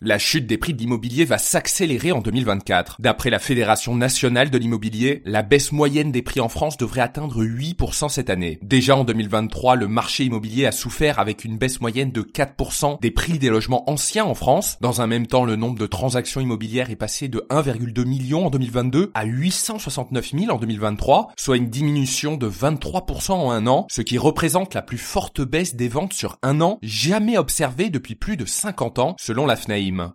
La chute des prix de l'immobilier va s'accélérer en 2024. D'après la Fédération nationale de l'immobilier, la baisse moyenne des prix en France devrait atteindre 8% cette année. Déjà en 2023, le marché immobilier a souffert avec une baisse moyenne de 4% des prix des logements anciens en France. Dans un même temps, le nombre de transactions immobilières est passé de 1,2 million en 2022 à 869 000 en 2023, soit une diminution de 23% en un an, ce qui représente la plus forte baisse des ventes sur un an jamais observée depuis plus de 50 ans, selon la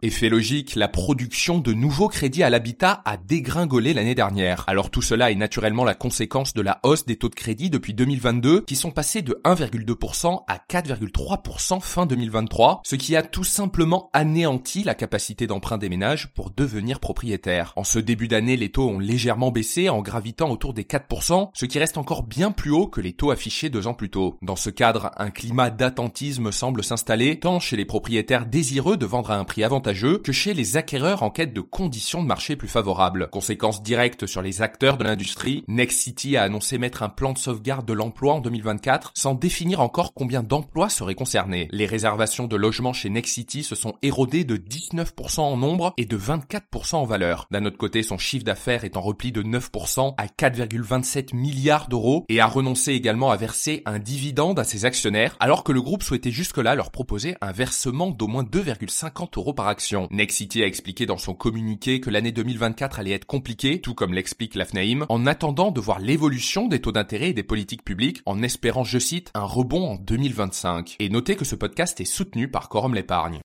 Effet logique, la production de nouveaux crédits à l'habitat a dégringolé l'année dernière. Alors tout cela est naturellement la conséquence de la hausse des taux de crédit depuis 2022 qui sont passés de 1,2% à 4,3% fin 2023, ce qui a tout simplement anéanti la capacité d'emprunt des ménages pour devenir propriétaires. En ce début d'année, les taux ont légèrement baissé en gravitant autour des 4%, ce qui reste encore bien plus haut que les taux affichés deux ans plus tôt. Dans ce cadre, un climat d'attentisme semble s'installer tant chez les propriétaires désireux de vendre à un prix avantageux que chez les acquéreurs en quête de conditions de marché plus favorables. Conséquence directe sur les acteurs de l'industrie, Next City a annoncé mettre un plan de sauvegarde de l'emploi en 2024 sans définir encore combien d'emplois seraient concernés. Les réservations de logements chez Next City se sont érodées de 19% en nombre et de 24% en valeur. D'un autre côté, son chiffre d'affaires est en repli de 9% à 4,27 milliards d'euros et a renoncé également à verser un dividende à ses actionnaires alors que le groupe souhaitait jusque-là leur proposer un versement d'au moins 2,50 euros par action. Nexity a expliqué dans son communiqué que l'année 2024 allait être compliquée, tout comme l'explique l'AFNAIM, en attendant de voir l'évolution des taux d'intérêt et des politiques publiques, en espérant, je cite, un rebond en 2025. Et notez que ce podcast est soutenu par Quorum l'épargne.